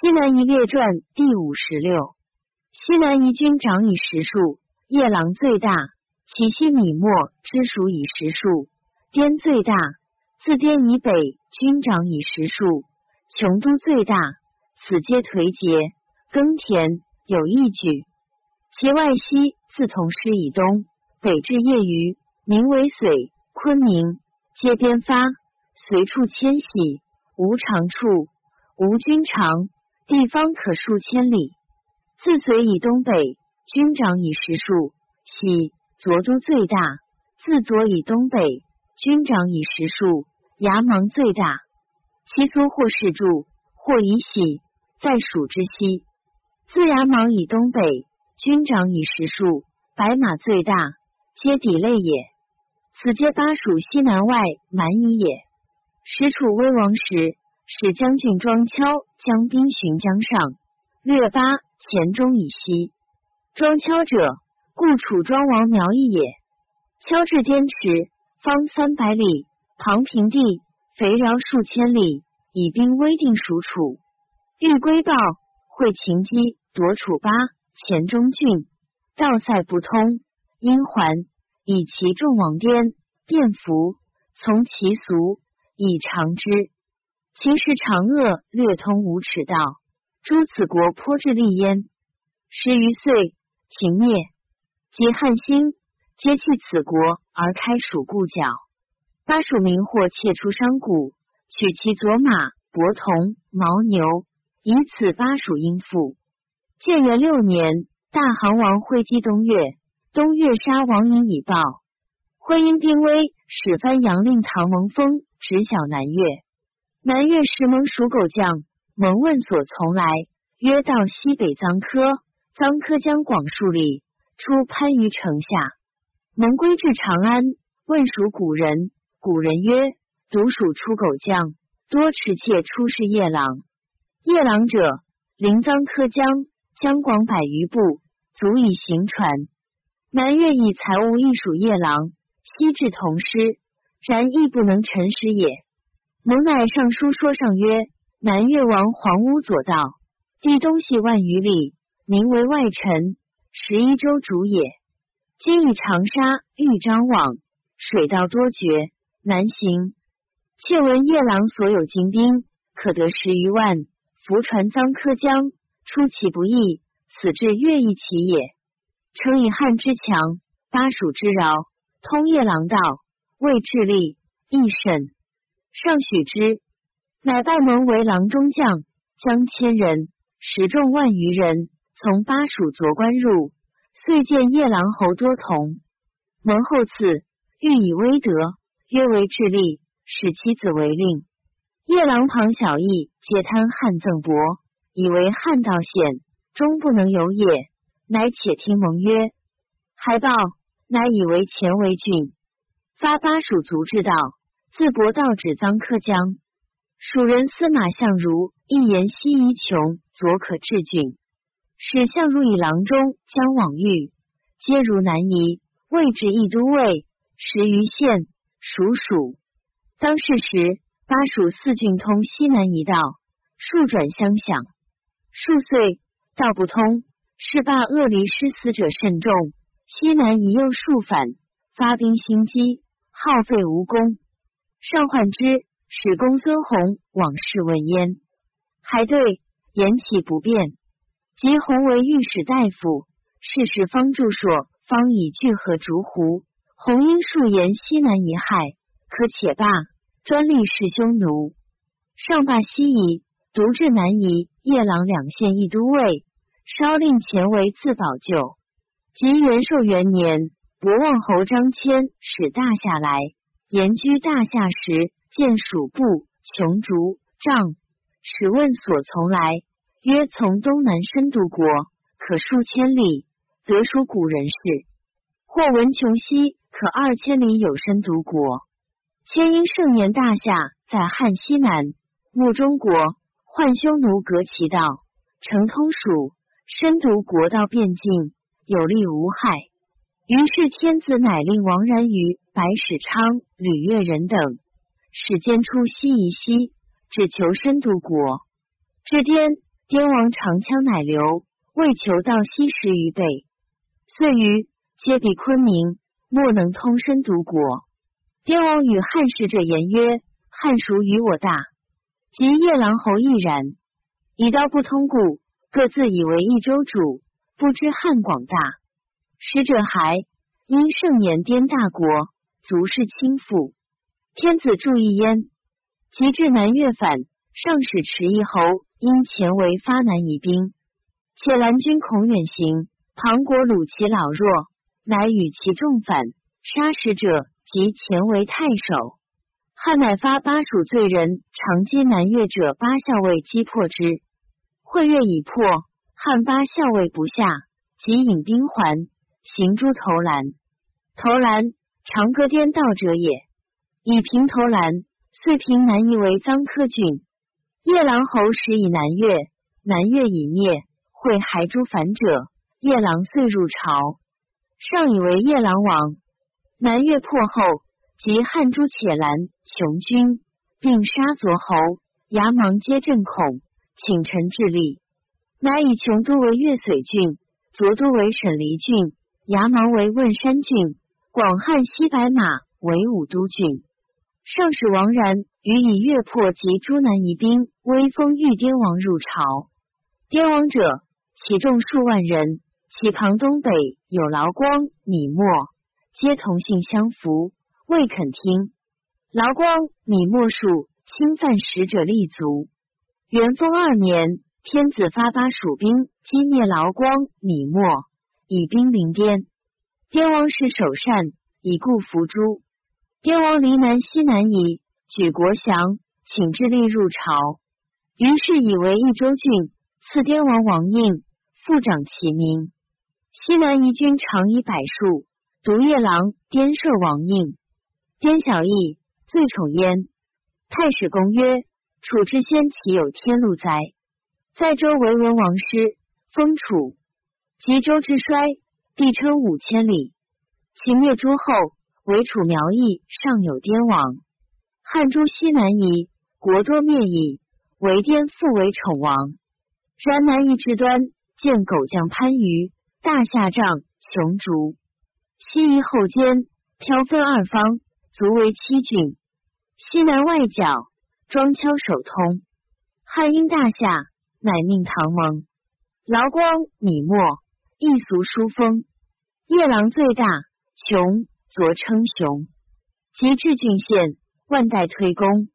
西南夷列传第五十六。西南夷军长以十数，夜郎最大，其西米末之属以十数，滇最大，自滇以北军长以十数，琼都最大，此皆颓竭，耕田有一举。其外西自同师以东，北至夜余，名为绥、昆明，皆边发，随处迁徙，无长处，无军长，地方可数千里。自绥以东北，军长以十数，喜左都最大；自左以东北，军长以十数，牙芒最大。其苏或是住，或以喜，在蜀之西。自牙芒以东北，军长以十数，白马最大，皆底类也。此皆巴蜀西南外蛮夷也。时楚威王时，使将军庄敲将兵巡江上，略巴黔中以西。庄敲者，故楚庄王苗裔也。敲至滇池，方三百里，旁平地，肥饶数千里，以兵威定属楚。欲归报，会秦击夺楚巴黔中郡，道塞不通，因还，以其众往滇，便服，从其俗，以长之。秦时长恶略通无耻道，诸此国颇至利焉。十余岁，秦灭，及汉兴，皆弃此国而开蜀故角。巴蜀民或窃出商贾，取其左马、伯铜、牦牛，以此巴蜀应付。建元六年，大行王会稽东越，东越杀王尹以报。会因兵危，使番阳令唐蒙封直晓南越。南越时，蒙属狗将，蒙问所从来，约到西北臧科。臧科将广数里，出番禺城下。蒙归至长安，问属古人，古人曰：独属出狗将，多持妾出仕夜郎。夜郎者，临臧科江，江广百余步，足以行船。南越以财物亦属夜郎，西至同师，然亦不能陈师也。蒙乃上书说上曰：南越王黄屋左道，地东西万余里，名为外臣，十一州主也。今以长沙、豫章往，水道多绝，难行。窃闻夜郎所有精兵，可得十余万，浮船臧科江，出其不意，此至越邑其也。诚以汉之强，巴蜀之饶，通夜郎道，为智力，亦甚。上许之，乃拜蒙为郎中将，将千人，十众万余人，从巴蜀左关入，遂见夜郎侯多同。蒙后赐，欲以威德，约为智力，使其子为令。夜郎庞小义皆贪汉赠帛，以为汉道险，终不能有也。乃且听蒙曰：还报，乃以为前为郡，发巴蜀卒之道。自博道指臧克江，蜀人司马相如一言西夷穷，左可治郡。使相如以郎中将往豫，皆如南夷，位置一都尉，十余县属蜀。当世时，巴蜀四郡通西南夷道，数转相向。数岁道不通，是罢恶离失死者甚众。西南夷又数反，发兵兴击，耗费无功。上患之，使公孙弘往事问焉，还对言起不便。及弘为御史大夫，事事方著说，方以聚合逐胡。弘因数言西南一害，可且罢，专立弑匈奴。上罢西夷，独至南夷，夜郎两县一都尉，稍令前为自保救。及元寿元年，博望侯张骞使大下来。言居大夏时，见蜀部穷竹杖，使问所从来，曰从东南深度国，可数千里，得属古人士。或闻穷西可二千里有深度国。千因盛年大夏在汉西南，牧中国，患匈奴隔其道，成通蜀深度国道边境，有利无害。于是天子乃令王然于白史昌、吕越人等，使兼出西夷西，只求深度国。至滇，滇王长枪乃流，为求道西十余倍。遂于皆比昆明，莫能通身独国。滇王与汉使者言曰：“汉孰与我大，及夜郎侯亦然。以道不通故，各自以为一州主，不知汉广大。使者还因盛言滇大国，足是倾覆。天子注意焉。及至南越反，上使迟一侯因前为发南夷兵，且蓝军恐远行，庞国虏其老弱，乃与其众反，杀使者。”及前为太守，汉乃发巴蜀罪人长击南越者八校尉击破之。会月已破，汉八校尉不下，即引兵还，行诸投兰。投兰，长歌颠倒者也。以平投兰，遂平南夷为臧科郡。夜郎侯时以南越，南越已灭，会还诸反者，夜郎遂入朝，上以为夜郎王。南越破后，及汉诸且兰、琼军，并杀左侯、牙芒皆震恐，请臣致力，乃以琼都为越绥郡，左都为沈黎郡，牙芒为汶山郡，广汉西白马为武都郡。上使王然予以越破及诸南夷兵，威风御滇王入朝。滇王者，其众数万人，其旁东北有劳光、米墨。皆同姓相符，未肯听。劳光、米墨数侵犯使者立足。元丰二年，天子发巴蜀兵击灭劳光、米墨，以兵临滇。滇王是首善，以故伏诛。滇王离南西南夷，举国降，请致力入朝。于是以为益州郡，赐滇王王印，复长其名。西南夷军长以百数。独夜郎颠射王印，颠小义最宠焉。太史公曰：楚之先岂有天禄哉？在周为文王师，封楚。及周之衰，必称五千里。秦灭诸后，为楚苗裔尚有滇王。汉诸西南夷，国多灭矣，为滇复为宠王。然南夷之端，见狗将番禺，大夏帐，雄竹。西夷后间，飘分二方，足为七郡。西南外角，庄丘首通。汉因大夏，乃命唐蒙。劳光、米墨，一俗书风。夜郎最大，穷，昨称雄。及至郡县，万代推功。